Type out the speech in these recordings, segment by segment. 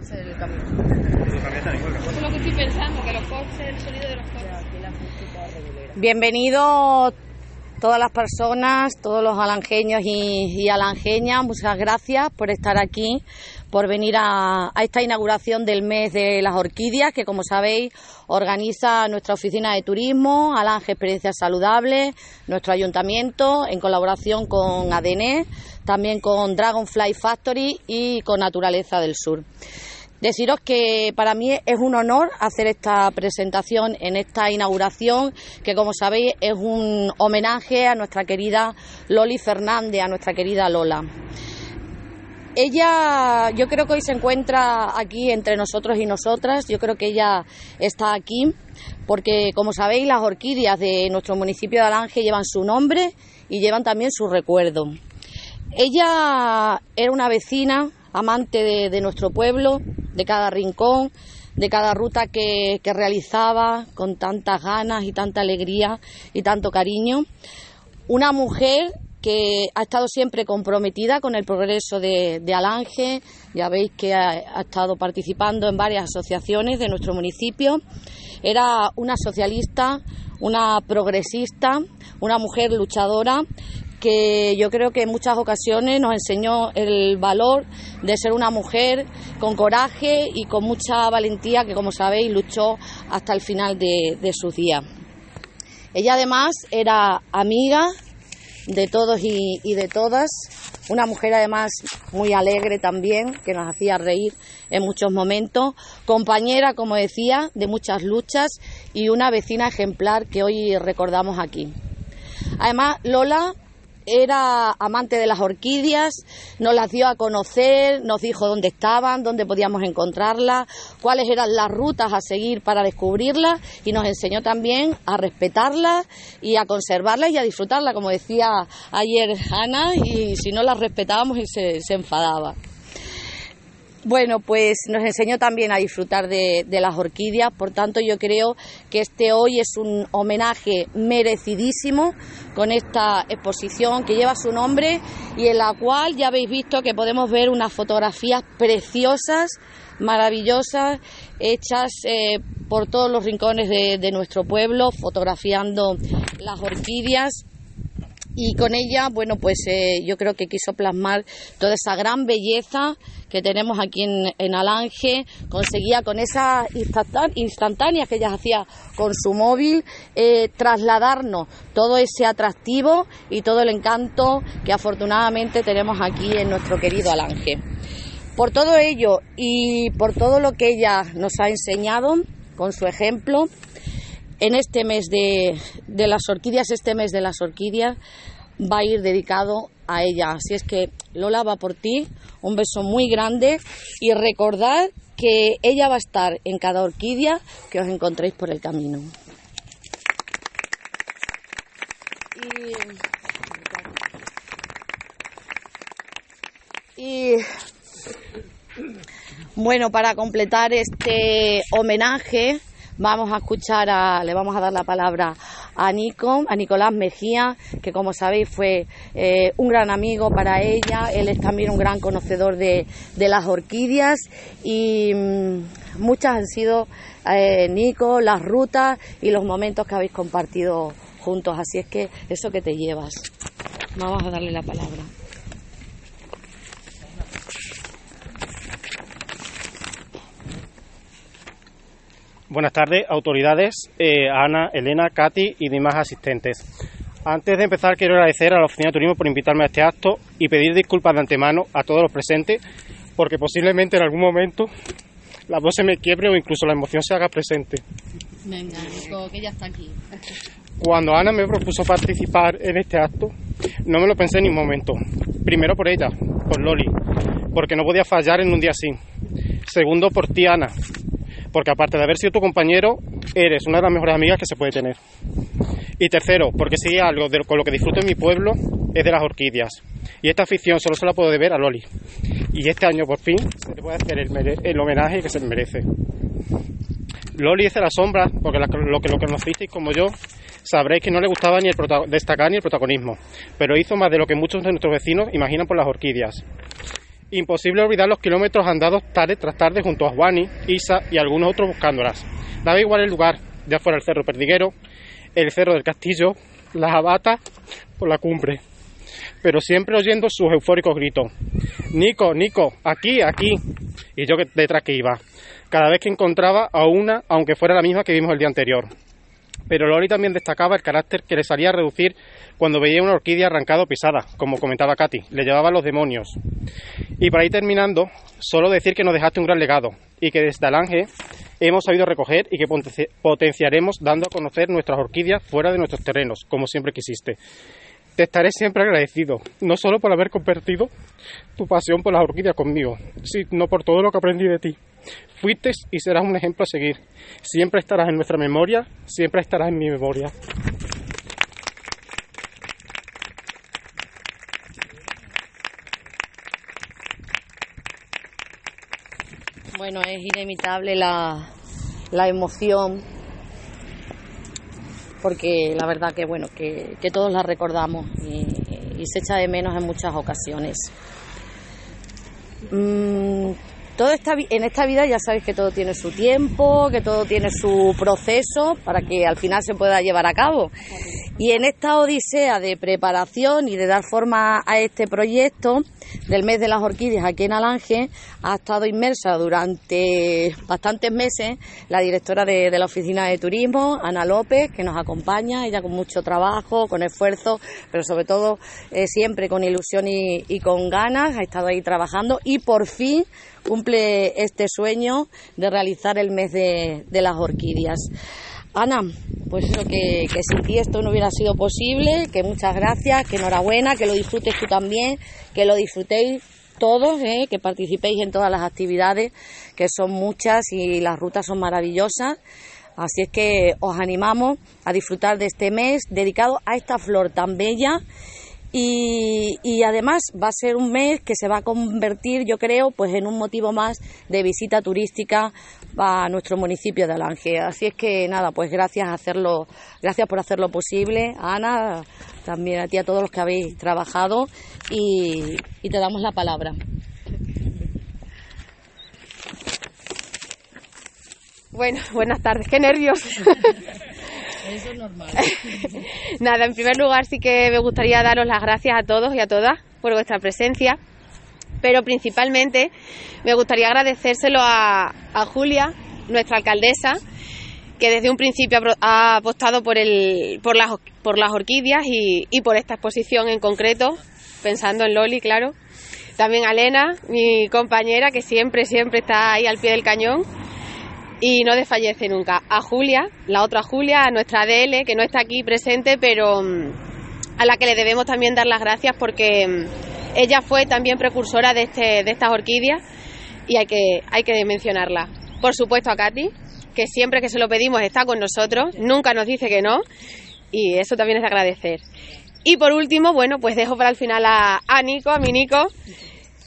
Eso es lo que estoy pensando, que los coches, el sonido de los coches. Bienvenidos todas las personas, todos los alangeños y, y alangeñas, muchas gracias por estar aquí, por venir a, a, esta inauguración del mes de las orquídeas, que como sabéis organiza nuestra oficina de turismo, Alange Experiencias Saludables, nuestro ayuntamiento, en colaboración con ADN, también con Dragonfly Factory y con Naturaleza del Sur. Deciros que para mí es un honor hacer esta presentación en esta inauguración, que como sabéis es un homenaje a nuestra querida Loli Fernández, a nuestra querida Lola. Ella, yo creo que hoy se encuentra aquí entre nosotros y nosotras. Yo creo que ella está aquí porque, como sabéis, las orquídeas de nuestro municipio de Alange llevan su nombre y llevan también su recuerdo. Ella era una vecina, amante de, nuestro pueblo, de cada rincón, de cada ruta que, realizaba con tantas ganas y tanta alegría y tanto cariño. Una mujer que ha estado siempre comprometida con el progreso de, Alange, ya veis que ha, estado participando en varias asociaciones de nuestro municipio. Era una socialista, una progresista, una mujer luchadora que yo creo que en muchas ocasiones nos enseñó el valor de ser una mujer con coraje y con mucha valentía que, como sabéis, luchó hasta el final de, de sus días. Ella además era amiga de todos y, y, de todas, una mujer además muy alegre también, que nos hacía reír en muchos momentos, compañera, como decía, de muchas luchas y una vecina ejemplar que hoy recordamos aquí. Además, Lola era amante de las orquídeas, nos las dio a conocer, nos dijo dónde estaban, dónde podíamos encontrarlas, cuáles eran las rutas a seguir para descubrirlas y nos enseñó también a respetarlas y a conservarlas y a disfrutarlas, como decía ayer Ana, y si no las respetábamos se, se enfadaba. Bueno, pues nos enseñó también a disfrutar de, de, las orquídeas, por tanto yo creo que este hoy es un homenaje merecidísimo con esta exposición que lleva su nombre y en la cual ya habéis visto que podemos ver unas fotografías preciosas, maravillosas, hechas eh, por todos los rincones de, de nuestro pueblo, fotografiando las orquídeas y con ella, bueno, pues eh, yo creo que quiso plasmar toda esa gran belleza que tenemos aquí en, Alange, conseguía con esas instantáneas que ella hacía con su móvil, eh, trasladarnos todo ese atractivo y todo el encanto que afortunadamente tenemos aquí en nuestro querido Alange. Por todo ello y por todo lo que ella nos ha enseñado con su ejemplo, en este mes de, de, las orquídeas, este mes de las orquídeas va a ir dedicado a ella. Así es que Lola va por ti, un beso muy grande y recordad que ella va a estar en cada orquídea que os encontréis por el camino. Y, y bueno, para completar este homenaje, vamos a escuchar a, le vamos a dar la palabra a Nico, a Nicolás Mejía, que como sabéis fue eh, un gran amigo para ella, él es también un gran conocedor de, de las orquídeas y mmm, muchas han sido, eh, Nico, las rutas y los momentos que habéis compartido juntos, así es que eso que te llevas. Vamos a darle la palabra. Buenas tardes, autoridades, eh, Ana, Elena, Katy y demás asistentes. Antes de empezar, quiero agradecer a la Oficina de Turismo por invitarme a este acto y pedir disculpas de antemano a todos los presentes, porque posiblemente en algún momento la voz se me quiebre o incluso la emoción se haga presente. Venga, Nico, que ya está aquí. Cuando Ana me propuso participar en este acto, no me lo pensé ni un momento. Primero por ella, por Loli, porque no podía fallar en un día así. Segundo por ti, Ana, porque aparte de haber sido tu compañero, eres una de las mejores amigas que se puede tener. Y tercero, porque si algo de, con lo que disfruto en mi pueblo es de las orquídeas. Y esta afición solo se la puedo deber a Loli. Y este año por fin se le puede hacer el, homenaje que se merece. Loli es de la sombra, porque lo que lo conocisteis como yo, sabréis que no le gustaba ni el destacar ni el protagonismo, pero hizo más de lo que muchos de nuestros vecinos imaginan por las orquídeas. Imposible olvidar los kilómetros andados tarde tras tarde junto a Juani, Isa y algunos otros buscándolas. Daba igual el lugar, ya fuera el Cerro Perdiguero, el Cerro del Castillo, las abatas por la cumbre, pero siempre oyendo sus eufóricos gritos. Nico, Nico, aquí, aquí. Y yo detrás que iba, cada vez que encontraba a una, aunque fuera la misma que vimos el día anterior. Pero Loli también destacaba el carácter que le salía a reducir cuando veía una orquídea arrancada o pisada, como comentaba Katy, le llevaba los demonios. Y para ir terminando, solo decir que nos dejaste un gran legado y que desde Alange hemos sabido recoger y que potenciaremos dando a conocer nuestras orquídeas fuera de nuestros terrenos, como siempre quisiste. Te estaré siempre agradecido, no solo por haber compartido tu pasión por las orquídeas conmigo, sino por todo lo que aprendí de ti. Fuiste y serás un ejemplo a seguir. Siempre estarás en nuestra memoria, siempre estarás en mi memoria. Bueno, es inimitable la, emoción porque la verdad que bueno que, todos la recordamos y, se echa de menos en muchas ocasiones. Mm, todo en esta vida ya sabéis que todo tiene su tiempo, que todo tiene su proceso para que al final se pueda llevar a cabo. Y en esta odisea de preparación y de dar forma a este proyecto del mes de las orquídeas aquí en Alange ha estado inmersa durante bastantes meses la directora de, la oficina de turismo, Ana López, que nos acompaña, ella con mucho trabajo, con esfuerzo, pero sobre todo eh, siempre con ilusión y con ganas, ha estado ahí trabajando y por fin cumple este sueño de realizar el mes de, las orquídeas. Ana, pues eso, que, sin ti esto no hubiera sido posible, que muchas gracias, que enhorabuena, que lo disfrutes tú también, que lo disfrutéis todos, ¿eh? que participéis en todas las actividades, que son muchas y las rutas son maravillosas. Así es que os animamos a disfrutar de este mes dedicado a esta flor tan bella y, además va a ser un mes que se va a convertir, yo creo, pues en un motivo más de visita turística a nuestro municipio de Alange. Así es que nada, pues gracias a hacerlo, gracias por hacerlo posible, Ana, también a ti a todos los que habéis trabajado y, y te damos la palabra. Bueno, buenas tardes, qué nervios. Eso es normal. Nada, en primer lugar sí que me gustaría daros las gracias a todos y a todas por vuestra presencia, pero principalmente me gustaría agradecérselo a, Julia, nuestra alcaldesa, que desde un principio ha apostado por, el, por, las, por las orquídeas y, y por esta exposición en concreto, pensando en Loli, claro. También a Elena, mi compañera, que siempre, siempre está ahí al pie del cañón y no desfallece nunca. A Julia, la otra Julia, a nuestra DL, que no está aquí presente, pero mm, a la que le debemos también dar las gracias porque mm, ella fue también precursora de, este, de estas orquídeas y hay que, hay que mencionarla. Por supuesto a Katy, que siempre que se lo pedimos está con nosotros, nunca nos dice que no y eso también es de agradecer. Y por último, bueno, pues dejo para el final a, a Nico, a mi Nico,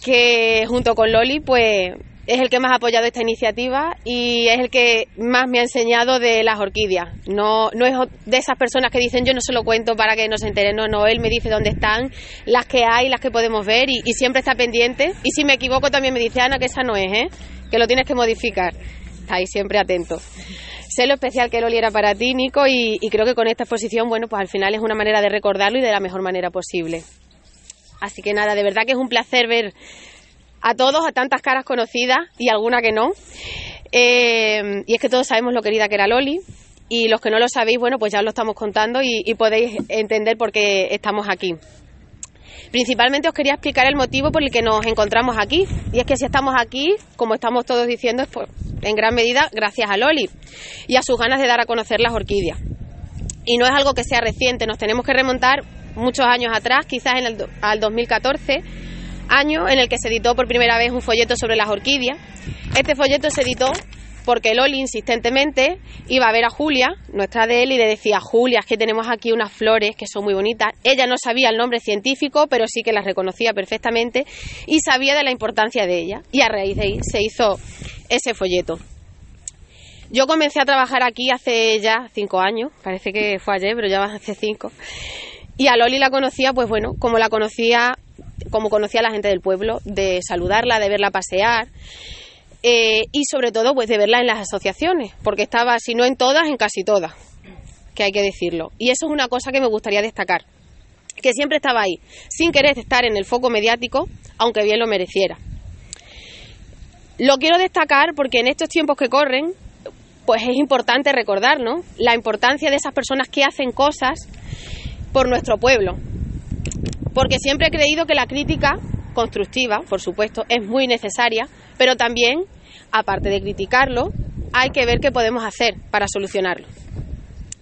que junto con Loli, pues es el que más ha apoyado esta iniciativa y es el que más me ha enseñado de las orquídeas. No, no es de esas personas que dicen yo no se lo cuento para que no se enteren, no, no, él me dice dónde están, las que hay, las que podemos ver y, siempre está pendiente. Y si me equivoco también me dice Ana que esa no es, ¿eh? que lo tienes que modificar. Está ahí siempre atento. Sé lo especial que Loli era para ti, Nico, y, y creo que con esta exposición, bueno, pues al final es una manera de recordarlo y de la mejor manera posible. Así que nada, de verdad que es un placer ver a todos, a tantas caras conocidas y alguna que no. Eh, y es que todos sabemos lo querida que era Loli. Y los que no lo sabéis, bueno, pues ya os lo estamos contando y, podéis entender por qué estamos aquí. Principalmente os quería explicar el motivo por el que nos encontramos aquí. Y es que si estamos aquí, como estamos todos diciendo, es en gran medida gracias a Loli y a sus ganas de dar a conocer las orquídeas. Y no es algo que sea reciente, nos tenemos que remontar muchos años atrás, quizás en el, al 2014 año en el que se editó por primera vez un folleto sobre las orquídeas. Este folleto se editó porque Loli insistentemente iba a ver a Julia, nuestra de él, y le decía, Julia, es que tenemos aquí unas flores que son muy bonitas. Ella no sabía el nombre científico, pero sí que las reconocía perfectamente y sabía de la importancia de ella. Y a raíz de ahí se hizo ese folleto. Yo comencé a trabajar aquí hace ya cinco años, parece que fue ayer, pero ya hace cinco. Y a Loli la conocía, pues bueno, como la conocía como conocía a la gente del pueblo, de saludarla, de verla pasear. Eh, y sobre todo pues de verla en las asociaciones, porque estaba, si no en todas, en casi todas, que hay que decirlo. Y eso es una cosa que me gustaría destacar, que siempre estaba ahí, sin querer estar en el foco mediático, aunque bien lo mereciera. Lo quiero destacar porque en estos tiempos que corren, pues es importante recordar, ¿no? La importancia de esas personas que hacen cosas por nuestro pueblo. Porque siempre he creído que la crítica constructiva, por supuesto, es muy necesaria, pero también, aparte de criticarlo, hay que ver qué podemos hacer para solucionarlo.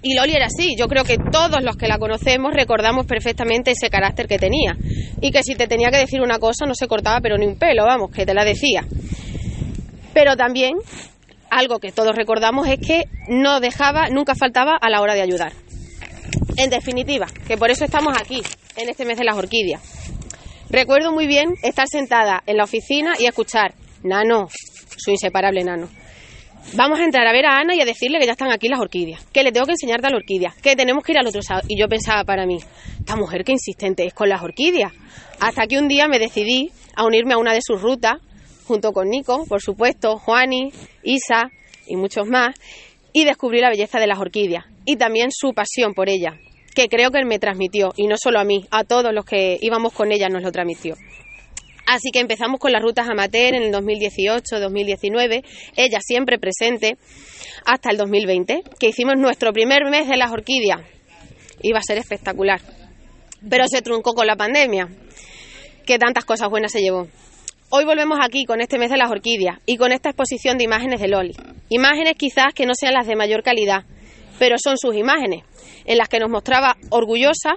Y Loli era así, yo creo que todos los que la conocemos recordamos perfectamente ese carácter que tenía y que si te tenía que decir una cosa no se cortaba pero ni un pelo, vamos, que te la decía. Pero también algo que todos recordamos es que no dejaba, nunca faltaba a la hora de ayudar. En definitiva, que por eso estamos aquí, en este mes de las orquídeas. Recuerdo muy bien estar sentada en la oficina y escuchar, Nano, su inseparable Nano. Vamos a entrar a ver a Ana y a decirle que ya están aquí las orquídeas, que le tengo que enseñar de la orquídea, que tenemos que ir al otro lado. Y yo pensaba para mí, esta mujer que insistente es con las orquídeas. Hasta que un día me decidí a unirme a una de sus rutas, junto con Nico, por supuesto, Juani, Isa y muchos más, y descubrí la belleza de las orquídeas y también su pasión por ella, que creo que él me transmitió, y no solo a mí, a todos los que íbamos con ella nos lo transmitió. Así que empezamos con las rutas amateur en el 2018-2019, ella siempre presente, hasta el 2020, que hicimos nuestro primer mes de las orquídeas. Iba a ser espectacular. Pero se truncó con la pandemia, que tantas cosas buenas se llevó. Hoy volvemos aquí con este mes de las orquídeas y con esta exposición de imágenes de Loli. Imágenes quizás que no sean las de mayor calidad, pero son sus imágenes, en las que nos mostraba orgullosa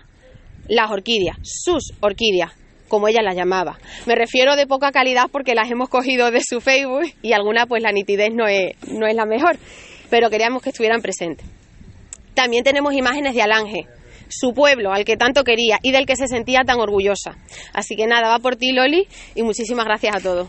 las orquídeas, sus orquídeas, como ella las llamaba. Me refiero de poca calidad porque las hemos cogido de su Facebook y alguna pues la nitidez no es, no es la mejor, pero queríamos que estuvieran presentes. También tenemos imágenes de Alange, su pueblo al que tanto quería y del que se sentía tan orgullosa. Así que nada, va por ti Loli y muchísimas gracias a todos.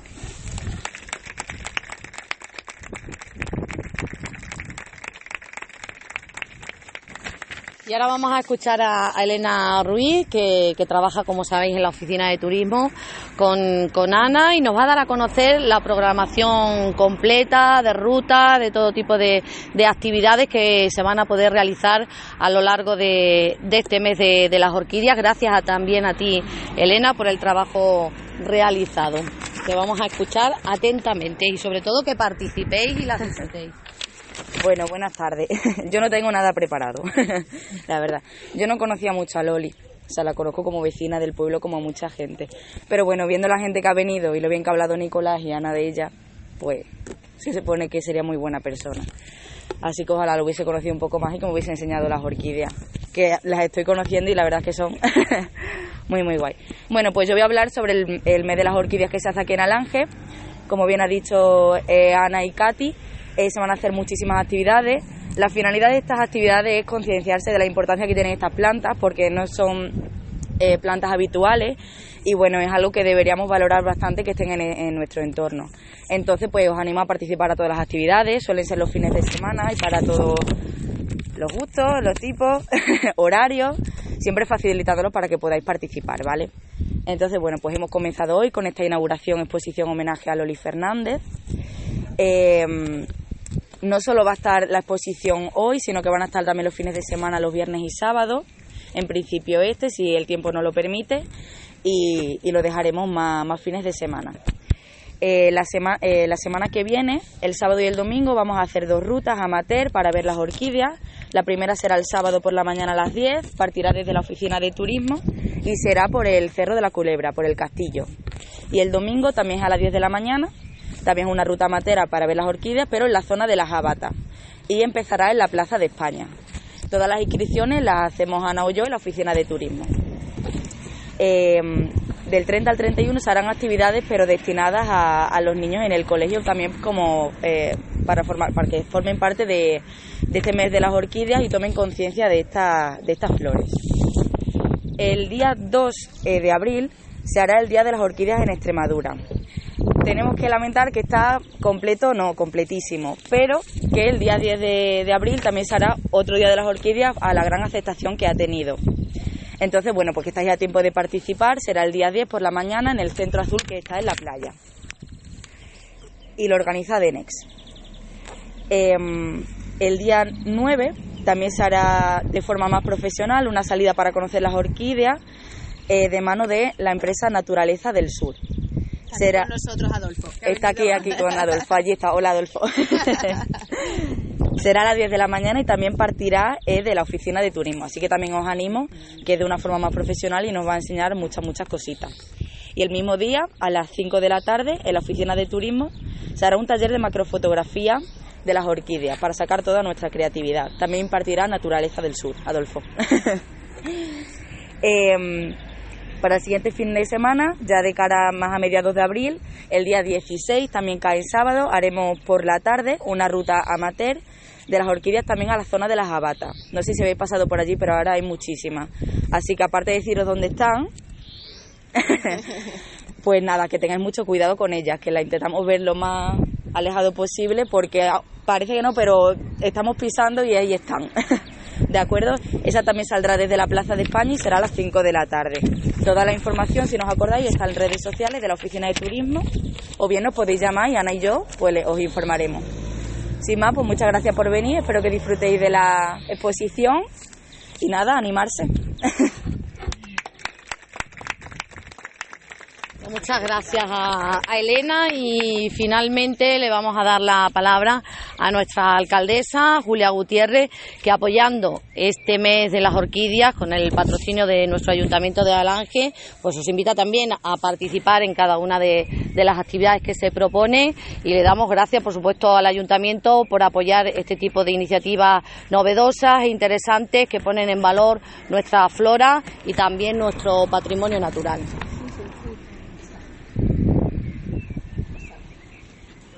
Y ahora vamos a escuchar a, Elena Ruiz, que, trabaja, como sabéis, en la oficina de turismo con, Ana y nos va a dar a conocer la programación completa de ruta, de todo tipo de, actividades que se van a poder realizar a lo largo de, este mes de, las orquídeas. Gracias también a ti, Elena, por el trabajo realizado. Que vamos a escuchar atentamente y sobre todo que participéis y la disfrutéis. Bueno, buenas tardes. Yo no tengo nada preparado, la verdad. Yo no conocía mucho a Loli. O sea, la conozco como vecina del pueblo, como a mucha gente. Pero bueno, viendo la gente que ha venido y lo bien que ha hablado Nicolás y Ana de ella, pues se supone que sería muy buena persona. Así que ojalá lo hubiese conocido un poco más y que me hubiese enseñado las orquídeas, que las estoy conociendo y la verdad es que son muy, muy guay. Bueno, pues yo voy a hablar sobre el, mes de las orquídeas que se hace aquí en Alange. Como bien ha dicho eh, Ana y Katy, eh, se van a hacer muchísimas actividades. La finalidad de estas actividades es concienciarse de la importancia que tienen estas plantas porque no son eh, plantas habituales y bueno, es algo que deberíamos valorar bastante que estén en, nuestro entorno. Entonces, pues os animo a participar a todas las actividades, suelen ser los fines de semana y para todos los gustos, los tipos, horarios, siempre facilitándolos para que podáis participar, ¿vale? Entonces, bueno, pues hemos comenzado hoy con esta inauguración, exposición homenaje a Loli Fernández. Eh, no solo va a estar la exposición hoy, sino que van a estar también los fines de semana, los viernes y sábados. En principio este, si el tiempo no lo permite, y, lo dejaremos más, fines de semana. Eh, la, eh, la semana que viene, el sábado y el domingo, vamos a hacer dos rutas amateur para ver las orquídeas. La primera será el sábado por la mañana a las 10, partirá desde la oficina de turismo y será por el Cerro de la Culebra, por el castillo. Y el domingo también es a las 10 de la mañana también es una ruta matera para ver las orquídeas, pero en la zona de las Jabatas. Y empezará en la Plaza de España. Todas las inscripciones las hacemos Ana o yo en la oficina de turismo. Eh, del 30 al 31 se harán actividades, pero destinadas a, los niños en el colegio también como eh, para, formar, para que formen parte de, este mes de las orquídeas y tomen conciencia de, de estas flores. El día 2 eh, de abril se hará el Día de las Orquídeas en Extremadura tenemos que lamentar que está completo, no, completísimo, pero que el día 10 de, abril también será otro día de las orquídeas a la gran aceptación que ha tenido. Entonces, bueno, pues que estáis a tiempo de participar, será el día 10 por la mañana en el Centro Azul que está en la playa. Y lo organiza Denex. Em, el día 9 también se hará de forma más profesional una salida para conocer las orquídeas eh, de mano de la empresa Naturaleza del Sur. Será con nosotros Adolfo. Está aquí, aquí con Adolfo. Allí está. Hola, Adolfo. Será a las 10 de la mañana y también partirá eh, de la oficina de turismo. Así que también os animo que es de una forma más profesional y nos va a enseñar muchas, muchas cositas. Y el mismo día, a las 5 de la tarde, en la oficina de turismo, se hará un taller de macrofotografía de las orquídeas para sacar toda nuestra creatividad. También impartirá Naturaleza del Sur, Adolfo. Em, para el siguiente fin de semana, ya de cara más a mediados de abril, el día 16, también cae sábado, haremos por la tarde una ruta amateur de las orquídeas también a la zona de las abatas. No sé si habéis pasado por allí, pero ahora hay muchísimas. Así que aparte de deciros dónde están, pues nada, que tengáis mucho cuidado con ellas, que la intentamos ver lo más alejado posible porque parece que no, pero estamos pisando y ahí están. ¿De acuerdo? Esa también saldrá desde la Plaza de España y será a las 5 de la tarde. Toda la información, si nos acordáis, está en redes sociales de la Oficina de Turismo o bien nos podéis llamar y Ana y yo pues os informaremos. Sin más, pues muchas gracias por venir, espero que disfrutéis de la exposición y nada, animarse. Muchas gracias a, Elena y finalmente le vamos a dar la palabra a nuestra alcaldesa Julia Gutiérrez que apoyando este mes de las orquídeas con el patrocinio de nuestro ayuntamiento de Alange pues os invita también a participar en cada una de, de las actividades que se propone y le damos gracias por supuesto al ayuntamiento por apoyar este tipo de iniciativas novedosas e interesantes que ponen en valor nuestra flora y también nuestro patrimonio natural.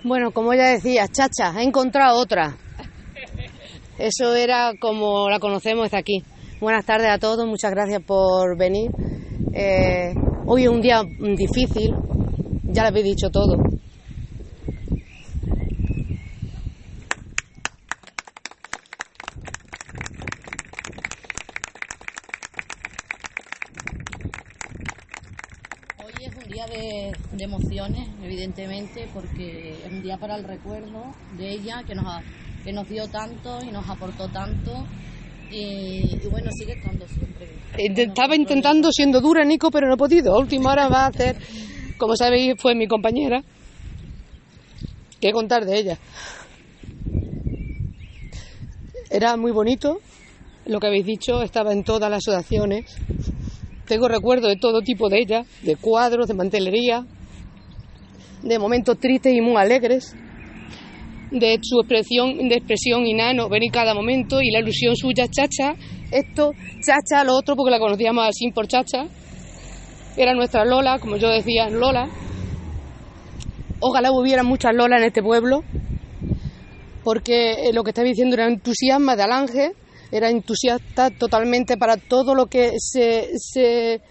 Bueno, como ya decía, chacha, he encontrado otra. Eso era como la conocemos de aquí. Buenas tardes a todos, muchas gracias por venir. Eh, hoy es un día difícil, ya lo habéis dicho todo. de, emociones, evidentemente, porque es un día para el recuerdo de ella, que nos, que nos dio tanto y nos aportó tanto. Y, bueno, sigue estando siempre. Estaba intentando siendo dura, Nico, pero no he podido. Última hora va a hacer, como sabéis, fue mi compañera. ¿Qué contar de ella? Era muy bonito, lo que habéis dicho, estaba en todas las asociaciones, tengo recuerdos de todo tipo de ella, de cuadros, de mantelería, de momentos tristes y muy alegres, de su expresión, de expresión ver en cada momento y la ilusión suya, chacha, esto, chacha, lo otro, porque la conocíamos así por chacha. Era nuestra Lola, como yo decía, Lola. Ojalá hubiera muchas Lola en este pueblo, porque lo que está diciendo era entusiasmo de Alange era entusiasta totalmente para todo lo que se, se,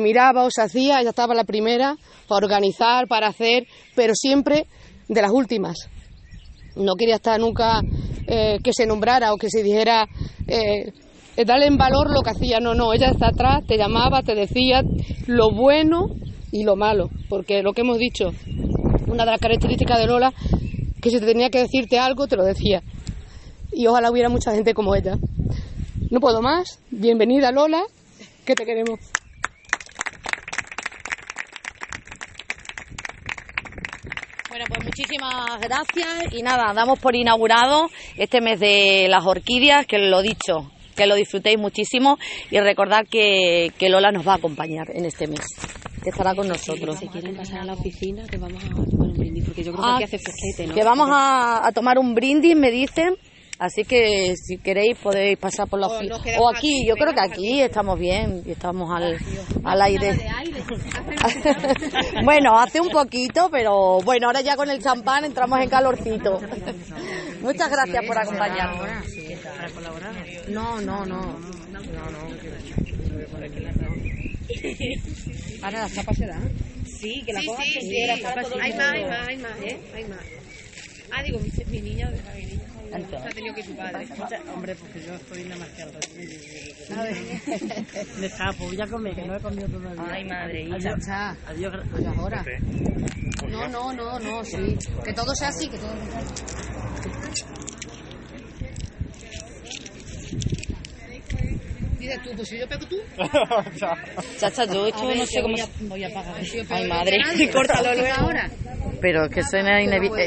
miraba o se hacía, ella estaba la primera para organizar, para hacer, pero siempre de las últimas. No quería estar nunca eh, que se nombrara o que se dijera eh, darle en valor lo que hacía. No, no, ella está atrás, te llamaba, te decía lo bueno y lo malo, porque lo que hemos dicho, una de las características de Lola, que si te tenía que decirte algo, te lo decía. Y ojalá hubiera mucha gente como ella. No puedo más. Bienvenida Lola, que te queremos. Bueno, pues muchísimas gracias y nada, damos por inaugurado este mes de las orquídeas, que lo dicho, que lo disfrutéis muchísimo y recordad que, Lola nos va a acompañar en este mes, que estará con nosotros. Si quieren pasar a la oficina, que vamos a tomar un brindis, porque yo creo que aquí ah, hace fresquete, ¿no? Que vamos a, a tomar un brindis, me dicen, Así que si queréis podéis pasar por la oficina. O aquí, yo creo que aquí estamos bien y estamos al, al aire. bueno, hace un poquito, pero bueno, ahora ya con el champán entramos en calorcito. Muchas gracias por acompañarnos. No, no, no. Ahora las tapas se dan. Sí, que la sí, sí, sí. Hay más, hay más, hay más, ¿eh? Hay más. Ah, digo, mi, mi niña, mi niña. Ha tenido que su padre. Hombre, porque yo estoy demasiado. Me escapo, ya comí, que no he comido todavía. Ay, madre, Adiós. Ya, Adiós. pues ahora. No, no, no, no, sí. Que todo sea así, que todo Dices tú, pues si yo pego tú. Chacha, yo esto no sé cómo... voy a, voy a pagar. Ay, madre, córtalo luego. ahora. Pero que eso es inevitable.